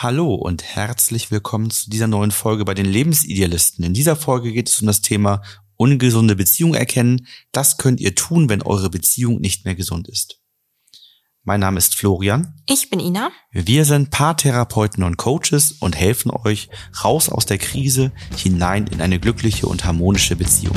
Hallo und herzlich willkommen zu dieser neuen Folge bei den Lebensidealisten. In dieser Folge geht es um das Thema ungesunde Beziehung erkennen. Das könnt ihr tun, wenn eure Beziehung nicht mehr gesund ist. Mein Name ist Florian. Ich bin Ina. Wir sind Paartherapeuten und Coaches und helfen euch raus aus der Krise hinein in eine glückliche und harmonische Beziehung.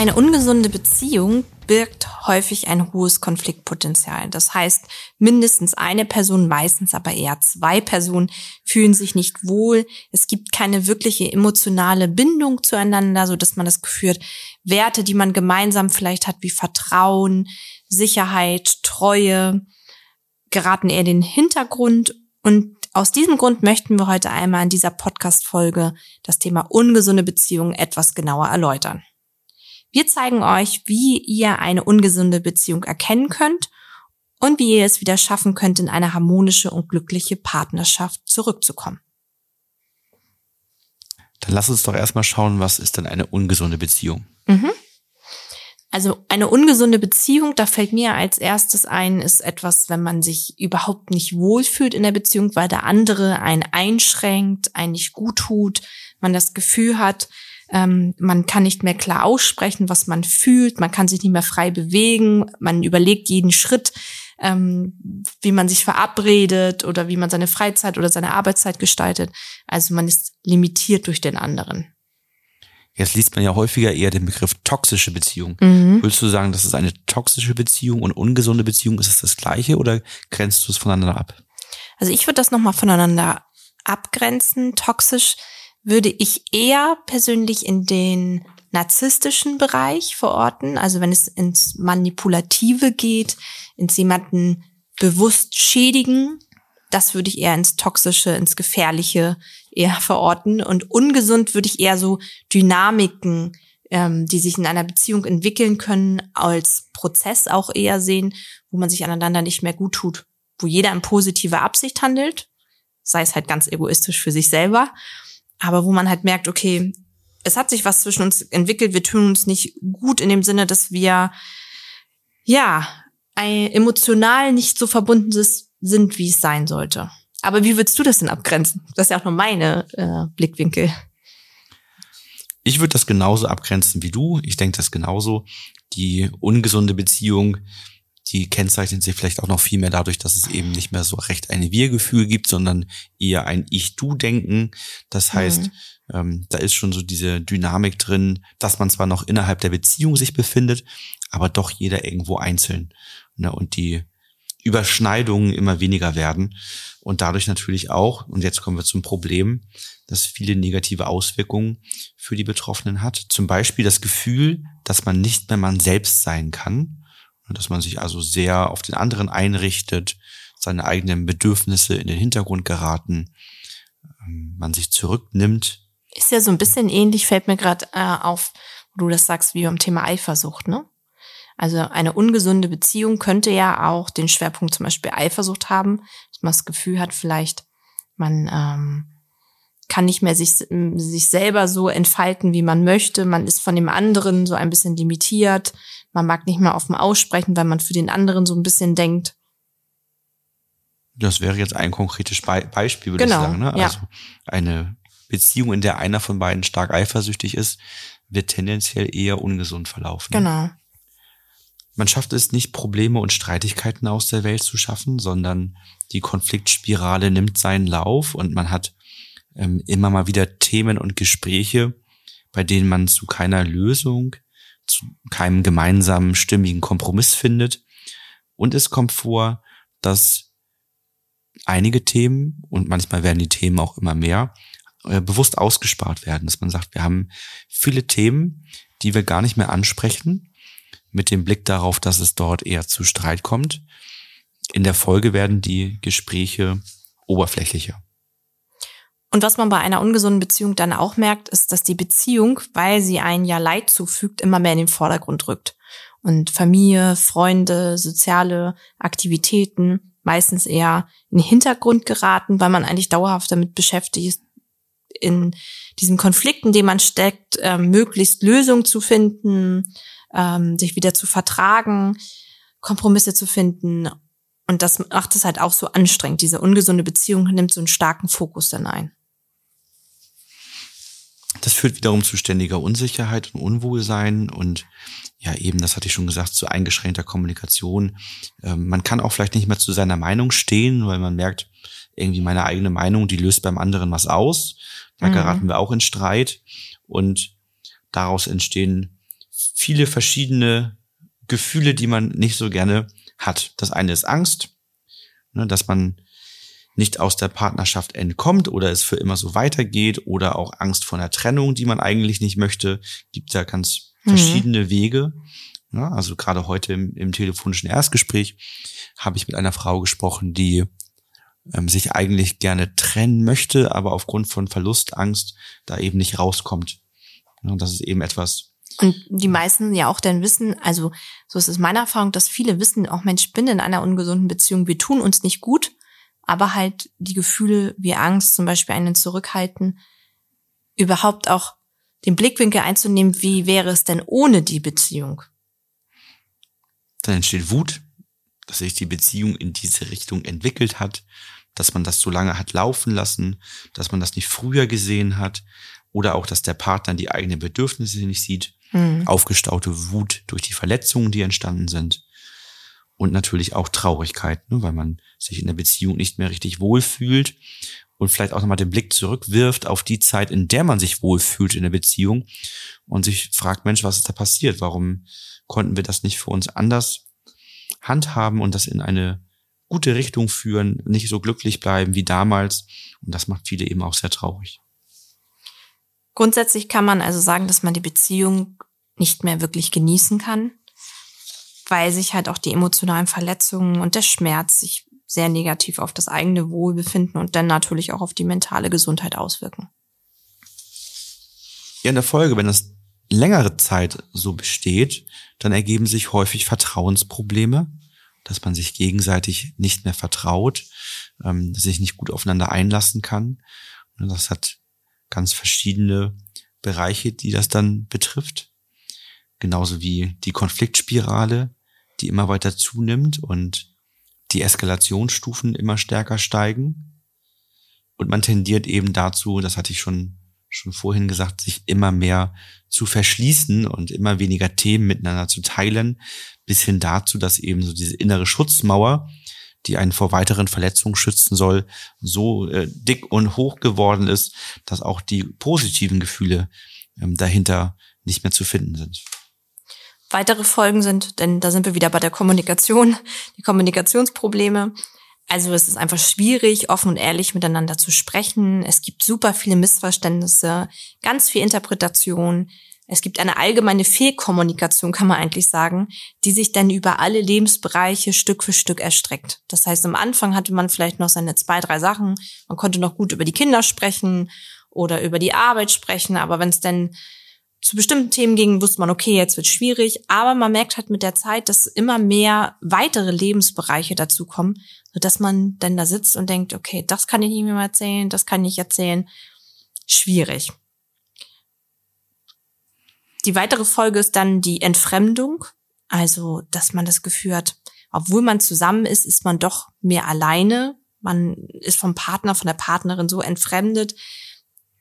Eine ungesunde Beziehung birgt häufig ein hohes Konfliktpotenzial. Das heißt, mindestens eine Person, meistens aber eher zwei Personen fühlen sich nicht wohl. Es gibt keine wirkliche emotionale Bindung zueinander, so dass man das Gefühl hat, Werte, die man gemeinsam vielleicht hat, wie Vertrauen, Sicherheit, Treue, geraten eher den Hintergrund. Und aus diesem Grund möchten wir heute einmal in dieser Podcast-Folge das Thema ungesunde Beziehungen etwas genauer erläutern. Wir zeigen euch, wie ihr eine ungesunde Beziehung erkennen könnt und wie ihr es wieder schaffen könnt, in eine harmonische und glückliche Partnerschaft zurückzukommen. Dann lass uns doch erstmal schauen, was ist denn eine ungesunde Beziehung? Mhm. Also eine ungesunde Beziehung, da fällt mir als erstes ein, ist etwas, wenn man sich überhaupt nicht wohlfühlt in der Beziehung, weil der andere einen einschränkt, einen nicht gut tut, man das Gefühl hat, ähm, man kann nicht mehr klar aussprechen, was man fühlt. Man kann sich nicht mehr frei bewegen. Man überlegt jeden Schritt, ähm, wie man sich verabredet oder wie man seine Freizeit oder seine Arbeitszeit gestaltet. Also man ist limitiert durch den anderen. Jetzt liest man ja häufiger eher den Begriff toxische Beziehung. Mhm. Willst du sagen, das ist eine toxische Beziehung und ungesunde Beziehung? Ist es das gleiche oder grenzt du es voneinander ab? Also ich würde das nochmal voneinander abgrenzen. Toxisch würde ich eher persönlich in den narzisstischen Bereich verorten, also wenn es ins Manipulative geht, ins jemanden bewusst schädigen, das würde ich eher ins Toxische, ins Gefährliche eher verorten. Und ungesund würde ich eher so Dynamiken, ähm, die sich in einer Beziehung entwickeln können, als Prozess auch eher sehen, wo man sich aneinander nicht mehr gut tut, wo jeder in positiver Absicht handelt, sei es halt ganz egoistisch für sich selber aber wo man halt merkt, okay, es hat sich was zwischen uns entwickelt, wir tun uns nicht gut in dem Sinne, dass wir ja emotional nicht so verbunden sind, wie es sein sollte. Aber wie würdest du das denn abgrenzen? Das ist ja auch nur meine äh, Blickwinkel. Ich würde das genauso abgrenzen wie du. Ich denke das genauso. Die ungesunde Beziehung die kennzeichnet sich vielleicht auch noch viel mehr dadurch, dass es eben nicht mehr so recht ein Wir-Gefühl gibt, sondern eher ein Ich-Du-Denken. Das heißt, mhm. ähm, da ist schon so diese Dynamik drin, dass man zwar noch innerhalb der Beziehung sich befindet, aber doch jeder irgendwo einzeln. Ne? Und die Überschneidungen immer weniger werden und dadurch natürlich auch, und jetzt kommen wir zum Problem, dass viele negative Auswirkungen für die Betroffenen hat. Zum Beispiel das Gefühl, dass man nicht mehr man selbst sein kann dass man sich also sehr auf den anderen einrichtet, seine eigenen Bedürfnisse in den Hintergrund geraten, ähm, man sich zurücknimmt. Ist ja so ein bisschen ähnlich, fällt mir gerade äh, auf, wo du das sagst, wie beim Thema Eifersucht, ne? Also eine ungesunde Beziehung könnte ja auch den Schwerpunkt zum Beispiel Eifersucht haben, dass man das Gefühl hat, vielleicht man ähm, kann nicht mehr sich, sich selber so entfalten, wie man möchte. Man ist von dem anderen so ein bisschen limitiert. Man mag nicht mehr offen aussprechen, weil man für den anderen so ein bisschen denkt. Das wäre jetzt ein konkretes Be Beispiel, würde genau, ich sagen. Ne? Ja. Also eine Beziehung, in der einer von beiden stark eifersüchtig ist, wird tendenziell eher ungesund verlaufen. Genau. Man schafft es nicht, Probleme und Streitigkeiten aus der Welt zu schaffen, sondern die Konfliktspirale nimmt seinen Lauf und man hat ähm, immer mal wieder Themen und Gespräche, bei denen man zu keiner Lösung, keinem gemeinsamen stimmigen Kompromiss findet. Und es kommt vor, dass einige Themen, und manchmal werden die Themen auch immer mehr, äh, bewusst ausgespart werden, dass man sagt, wir haben viele Themen, die wir gar nicht mehr ansprechen, mit dem Blick darauf, dass es dort eher zu Streit kommt. In der Folge werden die Gespräche oberflächlicher. Und was man bei einer ungesunden Beziehung dann auch merkt, ist, dass die Beziehung, weil sie ein ja Leid zufügt, immer mehr in den Vordergrund rückt. Und Familie, Freunde, soziale Aktivitäten meistens eher in den Hintergrund geraten, weil man eigentlich dauerhaft damit beschäftigt ist, in diesem Konflikt, in dem man steckt, äh, möglichst Lösungen zu finden, ähm, sich wieder zu vertragen, Kompromisse zu finden. Und das macht es halt auch so anstrengend. Diese ungesunde Beziehung nimmt so einen starken Fokus dann ein. Das führt wiederum zu ständiger Unsicherheit und Unwohlsein und ja eben, das hatte ich schon gesagt, zu eingeschränkter Kommunikation. Ähm, man kann auch vielleicht nicht mehr zu seiner Meinung stehen, weil man merkt, irgendwie meine eigene Meinung, die löst beim anderen was aus. Da mhm. geraten wir auch in Streit und daraus entstehen viele verschiedene Gefühle, die man nicht so gerne hat. Das eine ist Angst, ne, dass man nicht aus der Partnerschaft entkommt oder es für immer so weitergeht oder auch Angst vor einer Trennung, die man eigentlich nicht möchte. Gibt ja ganz mhm. verschiedene. Wege. Ja, also gerade heute im, im telefonischen Erstgespräch habe ich mit einer Frau gesprochen, die ähm, sich eigentlich gerne trennen möchte, aber aufgrund von Verlustangst da eben nicht rauskommt. Ja, das ist eben etwas. Und die meisten ja auch dann wissen, also so ist es meine Erfahrung, dass viele wissen, auch Mensch, ich bin in einer ungesunden Beziehung, wir tun uns nicht gut, aber halt die Gefühle wie Angst, zum Beispiel einen zurückhalten, überhaupt auch den Blickwinkel einzunehmen, wie wäre es denn ohne die Beziehung? Dann entsteht Wut, dass sich die Beziehung in diese Richtung entwickelt hat, dass man das so lange hat laufen lassen, dass man das nicht früher gesehen hat oder auch, dass der Partner die eigenen Bedürfnisse nicht sieht, mhm. aufgestaute Wut durch die Verletzungen, die entstanden sind und natürlich auch Traurigkeit, ne, weil man sich in der Beziehung nicht mehr richtig wohlfühlt und vielleicht auch nochmal den Blick zurückwirft auf die Zeit, in der man sich wohlfühlt in der Beziehung und sich fragt, Mensch, was ist da passiert? Warum konnten wir das nicht für uns anders handhaben und das in eine gute Richtung führen, nicht so glücklich bleiben wie damals. Und das macht viele eben auch sehr traurig. Grundsätzlich kann man also sagen, dass man die Beziehung nicht mehr wirklich genießen kann, weil sich halt auch die emotionalen Verletzungen und der Schmerz sich sehr negativ auf das eigene Wohlbefinden und dann natürlich auch auf die mentale Gesundheit auswirken. Ja, in der Folge, wenn das längere Zeit so besteht, dann ergeben sich häufig Vertrauensprobleme, dass man sich gegenseitig nicht mehr vertraut, ähm, sich nicht gut aufeinander einlassen kann. Und das hat ganz verschiedene Bereiche, die das dann betrifft. Genauso wie die Konfliktspirale, die immer weiter zunimmt und die Eskalationsstufen immer stärker steigen. Und man tendiert eben dazu, das hatte ich schon schon vorhin gesagt, sich immer mehr zu verschließen und immer weniger Themen miteinander zu teilen, bis hin dazu, dass eben so diese innere Schutzmauer, die einen vor weiteren Verletzungen schützen soll, so äh, dick und hoch geworden ist, dass auch die positiven Gefühle ähm, dahinter nicht mehr zu finden sind. Weitere Folgen sind, denn da sind wir wieder bei der Kommunikation, die Kommunikationsprobleme. Also es ist einfach schwierig, offen und ehrlich miteinander zu sprechen. Es gibt super viele Missverständnisse, ganz viel Interpretation. Es gibt eine allgemeine Fehlkommunikation, kann man eigentlich sagen, die sich dann über alle Lebensbereiche Stück für Stück erstreckt. Das heißt, am Anfang hatte man vielleicht noch seine zwei, drei Sachen. Man konnte noch gut über die Kinder sprechen oder über die Arbeit sprechen. Aber wenn es dann zu bestimmten Themen ging, wusste man, okay, jetzt wird schwierig. Aber man merkt halt mit der Zeit, dass immer mehr weitere Lebensbereiche dazukommen, sodass man dann da sitzt und denkt, okay, das kann ich nicht mehr erzählen, das kann ich erzählen. Schwierig. Die weitere Folge ist dann die Entfremdung. Also, dass man das Gefühl hat, obwohl man zusammen ist, ist man doch mehr alleine. Man ist vom Partner, von der Partnerin so entfremdet,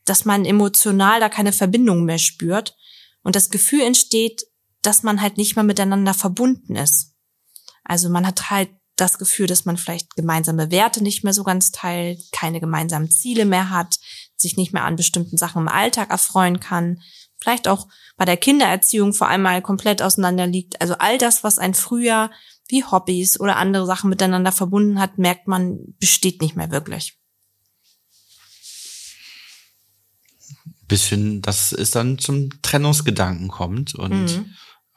dass man emotional da keine Verbindung mehr spürt und das Gefühl entsteht, dass man halt nicht mehr miteinander verbunden ist. Also man hat halt das Gefühl, dass man vielleicht gemeinsame Werte nicht mehr so ganz teilt, keine gemeinsamen Ziele mehr hat, sich nicht mehr an bestimmten Sachen im Alltag erfreuen kann, vielleicht auch bei der Kindererziehung vor allem mal komplett auseinander liegt. Also all das, was ein früher wie Hobbys oder andere Sachen miteinander verbunden hat, merkt man, besteht nicht mehr wirklich. Bis hin, dass es dann zum Trennungsgedanken kommt und mhm.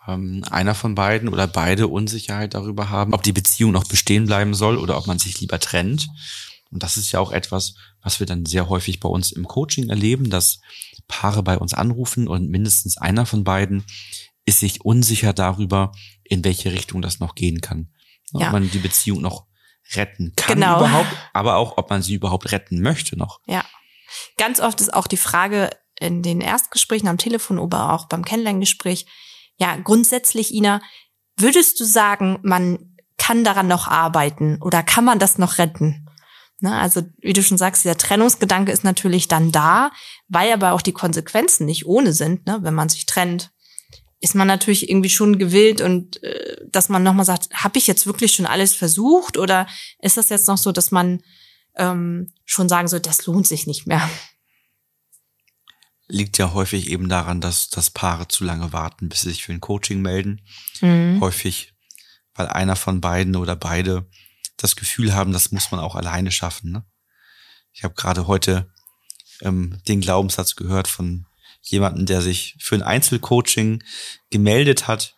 ähm, einer von beiden oder beide Unsicherheit darüber haben, ob die Beziehung noch bestehen bleiben soll oder ob man sich lieber trennt. Und das ist ja auch etwas, was wir dann sehr häufig bei uns im Coaching erleben, dass Paare bei uns anrufen und mindestens einer von beiden ist sich unsicher darüber, in welche Richtung das noch gehen kann. Ja. Ob man die Beziehung noch retten kann genau. überhaupt, aber auch, ob man sie überhaupt retten möchte noch. Ja. Ganz oft ist auch die Frage, in den Erstgesprächen am Telefon oder auch beim Kennenlerngespräch, ja, grundsätzlich, Ina, würdest du sagen, man kann daran noch arbeiten oder kann man das noch retten? Ne, also wie du schon sagst, der Trennungsgedanke ist natürlich dann da, weil aber auch die Konsequenzen nicht ohne sind. Ne? Wenn man sich trennt, ist man natürlich irgendwie schon gewillt und äh, dass man nochmal sagt, habe ich jetzt wirklich schon alles versucht oder ist das jetzt noch so, dass man ähm, schon sagen soll, das lohnt sich nicht mehr? Liegt ja häufig eben daran, dass, dass Paare zu lange warten, bis sie sich für ein Coaching melden. Mhm. Häufig, weil einer von beiden oder beide das Gefühl haben, das muss man auch alleine schaffen. Ne? Ich habe gerade heute ähm, den Glaubenssatz gehört von jemanden, der sich für ein Einzelcoaching gemeldet hat,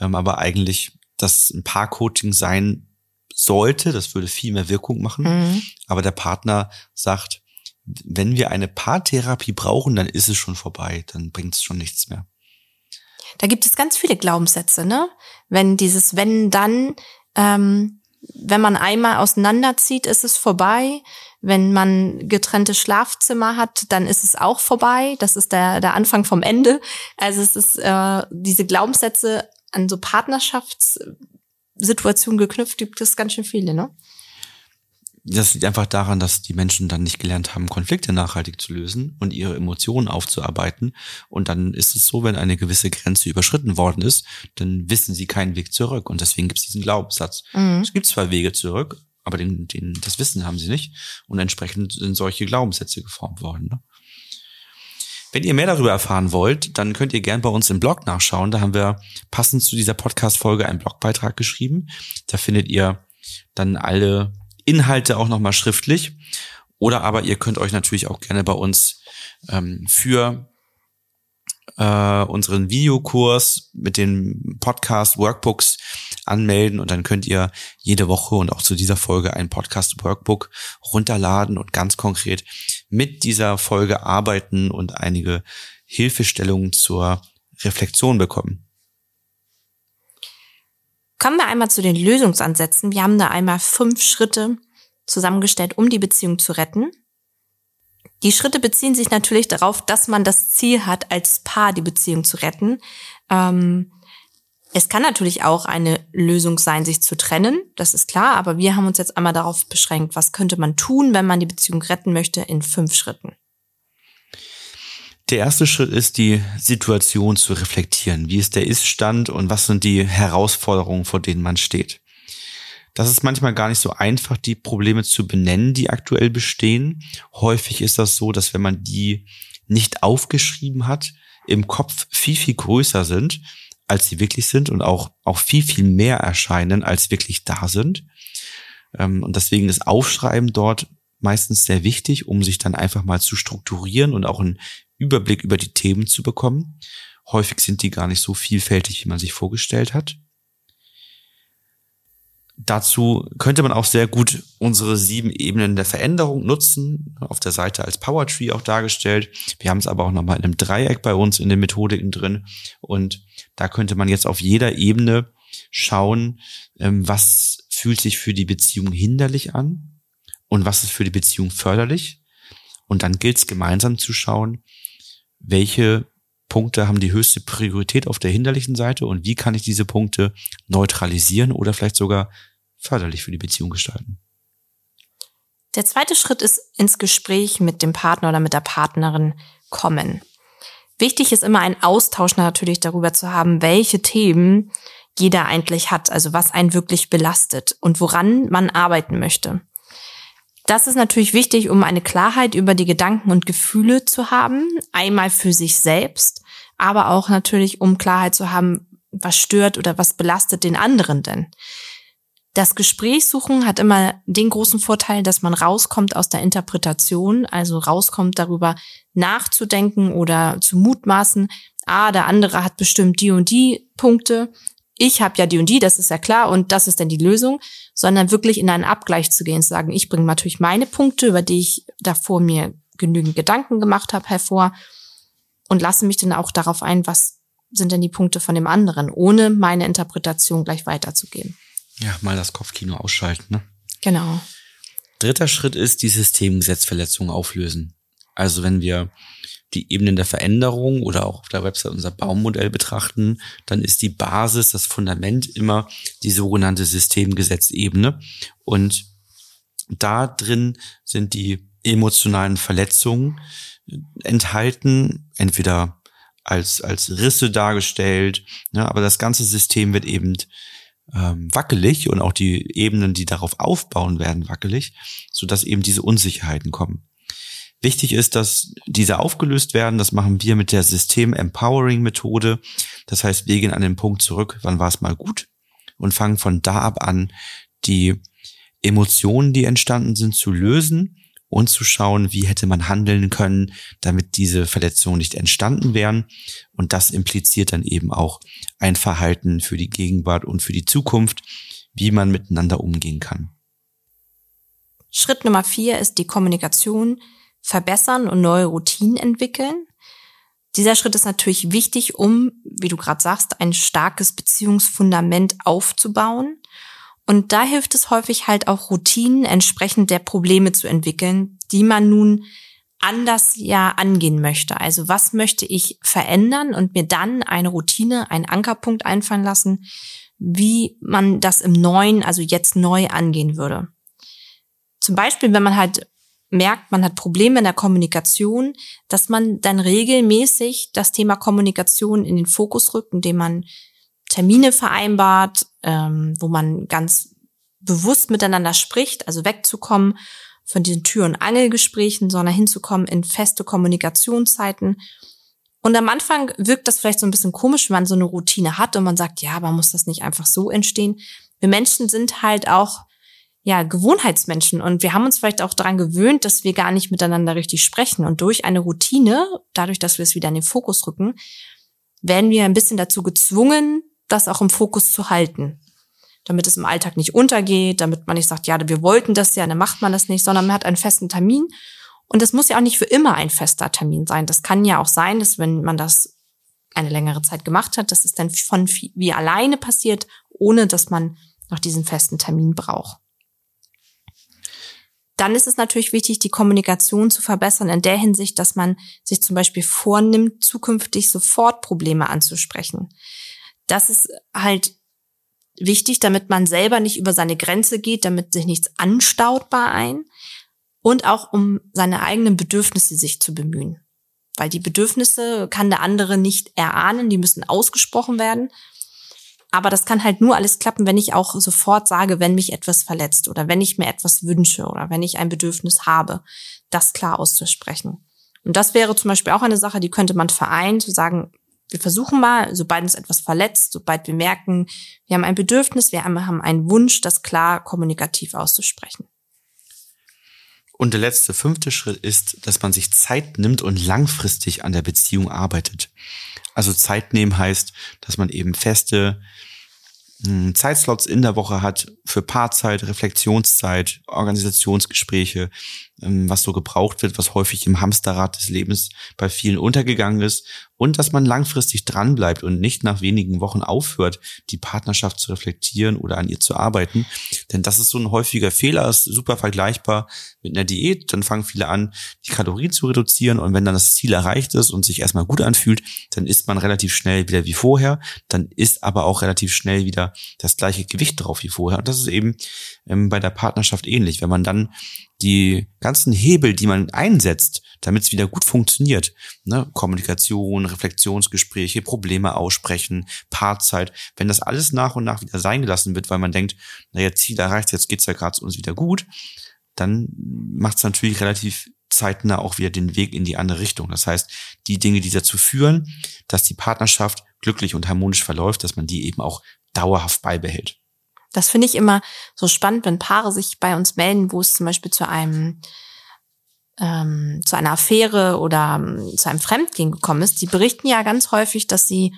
ähm, aber eigentlich das ein Paar-Coaching sein sollte. Das würde viel mehr Wirkung machen. Mhm. Aber der Partner sagt, wenn wir eine Paartherapie brauchen, dann ist es schon vorbei, dann bringt es schon nichts mehr. Da gibt es ganz viele Glaubenssätze, ne? Wenn dieses wenn dann ähm, wenn man einmal auseinanderzieht, ist es vorbei. Wenn man getrennte Schlafzimmer hat, dann ist es auch vorbei. Das ist der, der Anfang vom Ende. Also es ist äh, diese Glaubenssätze an so Partnerschaftssituationen geknüpft, gibt es ganz schön viele, ne? Das liegt einfach daran, dass die Menschen dann nicht gelernt haben, Konflikte nachhaltig zu lösen und ihre Emotionen aufzuarbeiten. Und dann ist es so, wenn eine gewisse Grenze überschritten worden ist, dann wissen sie keinen Weg zurück. Und deswegen gibt es diesen Glaubenssatz. Mhm. Es gibt zwei Wege zurück, aber den, den, das Wissen haben sie nicht. Und entsprechend sind solche Glaubenssätze geformt worden. Ne? Wenn ihr mehr darüber erfahren wollt, dann könnt ihr gern bei uns im Blog nachschauen. Da haben wir passend zu dieser Podcast-Folge einen Blogbeitrag geschrieben. Da findet ihr dann alle Inhalte auch nochmal schriftlich. Oder aber ihr könnt euch natürlich auch gerne bei uns ähm, für äh, unseren Videokurs mit den Podcast-Workbooks anmelden und dann könnt ihr jede Woche und auch zu dieser Folge ein Podcast-Workbook runterladen und ganz konkret mit dieser Folge arbeiten und einige Hilfestellungen zur Reflexion bekommen. Kommen wir einmal zu den Lösungsansätzen. Wir haben da einmal fünf Schritte zusammengestellt, um die Beziehung zu retten. Die Schritte beziehen sich natürlich darauf, dass man das Ziel hat, als Paar die Beziehung zu retten. Ähm, es kann natürlich auch eine Lösung sein, sich zu trennen, das ist klar, aber wir haben uns jetzt einmal darauf beschränkt, was könnte man tun, wenn man die Beziehung retten möchte, in fünf Schritten. Der erste Schritt ist, die Situation zu reflektieren. Wie ist der Ist-Stand und was sind die Herausforderungen, vor denen man steht? Das ist manchmal gar nicht so einfach, die Probleme zu benennen, die aktuell bestehen. Häufig ist das so, dass wenn man die nicht aufgeschrieben hat, im Kopf viel, viel größer sind, als sie wirklich sind und auch, auch viel, viel mehr erscheinen, als wirklich da sind. Ähm, und deswegen ist Aufschreiben dort meistens sehr wichtig, um sich dann einfach mal zu strukturieren und auch ein Überblick über die Themen zu bekommen. Häufig sind die gar nicht so vielfältig, wie man sich vorgestellt hat. Dazu könnte man auch sehr gut unsere sieben Ebenen der Veränderung nutzen, auf der Seite als Power Tree auch dargestellt. Wir haben es aber auch nochmal in einem Dreieck bei uns in den Methodiken drin. Und da könnte man jetzt auf jeder Ebene schauen, ähm, was fühlt sich für die Beziehung hinderlich an und was ist für die Beziehung förderlich. Und dann gilt es gemeinsam zu schauen, welche Punkte haben die höchste Priorität auf der hinderlichen Seite und wie kann ich diese Punkte neutralisieren oder vielleicht sogar förderlich für die Beziehung gestalten. Der zweite Schritt ist ins Gespräch mit dem Partner oder mit der Partnerin kommen. Wichtig ist immer ein Austausch natürlich darüber zu haben, welche Themen jeder eigentlich hat, also was einen wirklich belastet und woran man arbeiten möchte. Das ist natürlich wichtig, um eine Klarheit über die Gedanken und Gefühle zu haben. Einmal für sich selbst, aber auch natürlich, um Klarheit zu haben, was stört oder was belastet den anderen denn. Das Gesprächssuchen hat immer den großen Vorteil, dass man rauskommt aus der Interpretation, also rauskommt darüber nachzudenken oder zu mutmaßen, ah, der andere hat bestimmt die und die Punkte, ich habe ja die und die, das ist ja klar und das ist dann die Lösung, sondern wirklich in einen Abgleich zu gehen, zu sagen, ich bringe natürlich meine Punkte, über die ich davor mir genügend Gedanken gemacht habe, hervor und lasse mich dann auch darauf ein, was sind denn die Punkte von dem anderen, ohne meine Interpretation gleich weiterzugeben. Ja, mal das Kopfkino ausschalten, ne? Genau. Dritter Schritt ist die Systemgesetzverletzung auflösen. Also wenn wir die Ebenen der Veränderung oder auch auf der Website unser Baummodell betrachten, dann ist die Basis, das Fundament immer die sogenannte Systemgesetzebene. Und da drin sind die emotionalen Verletzungen enthalten, entweder als, als Risse dargestellt, ne, aber das ganze System wird eben ähm, wackelig und auch die Ebenen, die darauf aufbauen, werden wackelig, so dass eben diese Unsicherheiten kommen. Wichtig ist, dass diese aufgelöst werden. Das machen wir mit der System Empowering Methode. Das heißt, wir gehen an den Punkt zurück, wann war es mal gut und fangen von da ab an, die Emotionen, die entstanden sind, zu lösen und zu schauen, wie hätte man handeln können, damit diese Verletzungen nicht entstanden wären. Und das impliziert dann eben auch ein Verhalten für die Gegenwart und für die Zukunft, wie man miteinander umgehen kann. Schritt Nummer vier ist die Kommunikation verbessern und neue Routinen entwickeln. Dieser Schritt ist natürlich wichtig, um, wie du gerade sagst, ein starkes Beziehungsfundament aufzubauen. Und da hilft es häufig halt auch Routinen entsprechend der Probleme zu entwickeln, die man nun anders ja angehen möchte. Also was möchte ich verändern und mir dann eine Routine, einen Ankerpunkt einfallen lassen, wie man das im Neuen, also jetzt neu angehen würde. Zum Beispiel, wenn man halt merkt, man hat Probleme in der Kommunikation, dass man dann regelmäßig das Thema Kommunikation in den Fokus rückt, indem man Termine vereinbart, ähm, wo man ganz bewusst miteinander spricht, also wegzukommen von diesen Tür- und Angelgesprächen, sondern hinzukommen in feste Kommunikationszeiten. Und am Anfang wirkt das vielleicht so ein bisschen komisch, wenn man so eine Routine hat und man sagt, ja, aber muss das nicht einfach so entstehen? Wir Menschen sind halt auch ja, Gewohnheitsmenschen und wir haben uns vielleicht auch daran gewöhnt, dass wir gar nicht miteinander richtig sprechen und durch eine Routine, dadurch, dass wir es wieder in den Fokus rücken, werden wir ein bisschen dazu gezwungen, das auch im Fokus zu halten. Damit es im Alltag nicht untergeht, damit man nicht sagt, ja, wir wollten das ja, dann macht man das nicht, sondern man hat einen festen Termin. Und das muss ja auch nicht für immer ein fester Termin sein. Das kann ja auch sein, dass wenn man das eine längere Zeit gemacht hat, dass es dann von wie alleine passiert, ohne dass man noch diesen festen Termin braucht. Dann ist es natürlich wichtig, die Kommunikation zu verbessern in der Hinsicht, dass man sich zum Beispiel vornimmt, zukünftig sofort Probleme anzusprechen. Das ist halt wichtig, damit man selber nicht über seine Grenze geht, damit sich nichts anstaut bei ein und auch um seine eigenen Bedürfnisse sich zu bemühen. Weil die Bedürfnisse kann der andere nicht erahnen, die müssen ausgesprochen werden. Aber das kann halt nur alles klappen, wenn ich auch sofort sage, wenn mich etwas verletzt oder wenn ich mir etwas wünsche oder wenn ich ein Bedürfnis habe, das klar auszusprechen. Und das wäre zum Beispiel auch eine Sache, die könnte man vereinen, zu sagen, wir versuchen mal, sobald uns etwas verletzt, sobald wir merken, wir haben ein Bedürfnis, wir haben einen Wunsch, das klar kommunikativ auszusprechen. Und der letzte fünfte Schritt ist, dass man sich Zeit nimmt und langfristig an der Beziehung arbeitet. Also Zeit nehmen heißt, dass man eben feste hm, Zeitslots in der Woche hat für Paarzeit, Reflexionszeit, Organisationsgespräche, was so gebraucht wird, was häufig im Hamsterrad des Lebens bei vielen untergegangen ist und dass man langfristig dranbleibt und nicht nach wenigen Wochen aufhört, die Partnerschaft zu reflektieren oder an ihr zu arbeiten. Denn das ist so ein häufiger Fehler, ist super vergleichbar mit einer Diät. Dann fangen viele an, die Kalorien zu reduzieren und wenn dann das Ziel erreicht ist und sich erstmal gut anfühlt, dann isst man relativ schnell wieder wie vorher. Dann ist aber auch relativ schnell wieder das gleiche Gewicht drauf wie vorher. Und das ist eben ähm, bei der Partnerschaft ähnlich. Wenn man dann die ganzen Hebel, die man einsetzt, damit es wieder gut funktioniert, ne, Kommunikation, Reflexionsgespräche, Probleme aussprechen, Paarzeit, wenn das alles nach und nach wieder sein gelassen wird, weil man denkt, naja, Ziel erreicht, jetzt geht's ja gerade uns wieder gut, dann macht es natürlich relativ zeitnah auch wieder den Weg in die andere Richtung. Das heißt, die Dinge, die dazu führen, dass die Partnerschaft glücklich und harmonisch verläuft, dass man die eben auch dauerhaft beibehält. Das finde ich immer so spannend, wenn Paare sich bei uns melden, wo es zum Beispiel zu einem ähm, zu einer Affäre oder ähm, zu einem Fremdgehen gekommen ist. Die berichten ja ganz häufig, dass sie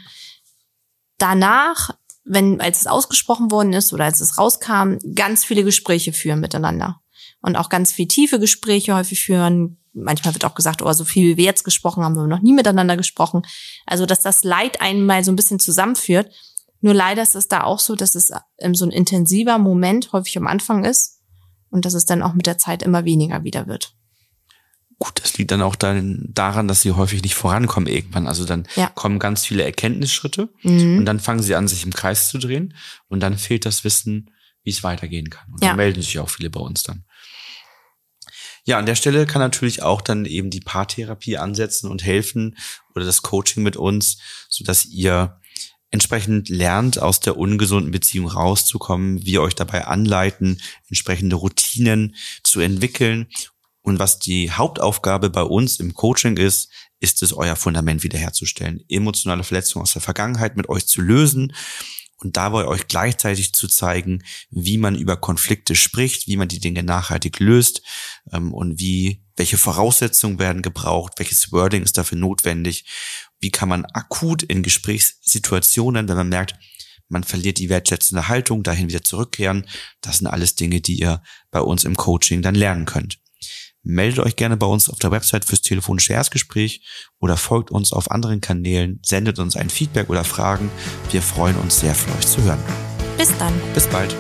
danach, wenn als es ausgesprochen worden ist oder als es rauskam, ganz viele Gespräche führen miteinander und auch ganz viel tiefe Gespräche häufig führen. Manchmal wird auch gesagt, oh, so viel wie wir jetzt gesprochen haben, wir noch nie miteinander gesprochen. Also, dass das Leid einmal so ein bisschen zusammenführt nur leider ist es da auch so, dass es so ein intensiver Moment häufig am Anfang ist und dass es dann auch mit der Zeit immer weniger wieder wird. Gut, das liegt dann auch dann daran, dass sie häufig nicht vorankommen irgendwann. Also dann Ja. kommen ganz viele Erkenntnisschritte Mhm. und dann fangen sie an, sich im Kreis zu drehen und dann fehlt das Wissen, wie es weitergehen kann. Und Ja. dann melden sich auch viele bei uns dann. Ja, an der Stelle kann natürlich auch dann eben die Paartherapie ansetzen und helfen oder das Coaching mit uns, so dass ihr entsprechend lernt, aus der ungesunden Beziehung rauszukommen, wir euch dabei anleiten, entsprechende Routinen zu entwickeln. Und was die Hauptaufgabe bei uns im Coaching ist, ist es, euer Fundament wiederherzustellen, emotionale Verletzungen aus der Vergangenheit mit euch zu lösen und dabei euch gleichzeitig zu zeigen, wie man über Konflikte spricht, wie man die Dinge nachhaltig löst ähm, und wie, welche Voraussetzungen werden gebraucht, welches Wording ist dafür notwendig, wie kann man akut in Gesprächssituationen, wenn man merkt, man verliert die wertschätzende Haltung, dahin wieder zurückkehren. Das sind alles Dinge, die ihr bei uns im Coaching dann lernen könnt. Meldet euch gerne bei uns auf der Website fürs telefonische Erstgespräch oder folgt uns auf anderen Kanälen, sendet uns ein Feedback oder Fragen. Wir freuen uns sehr, von euch zu hören. Bis dann. Bis bald.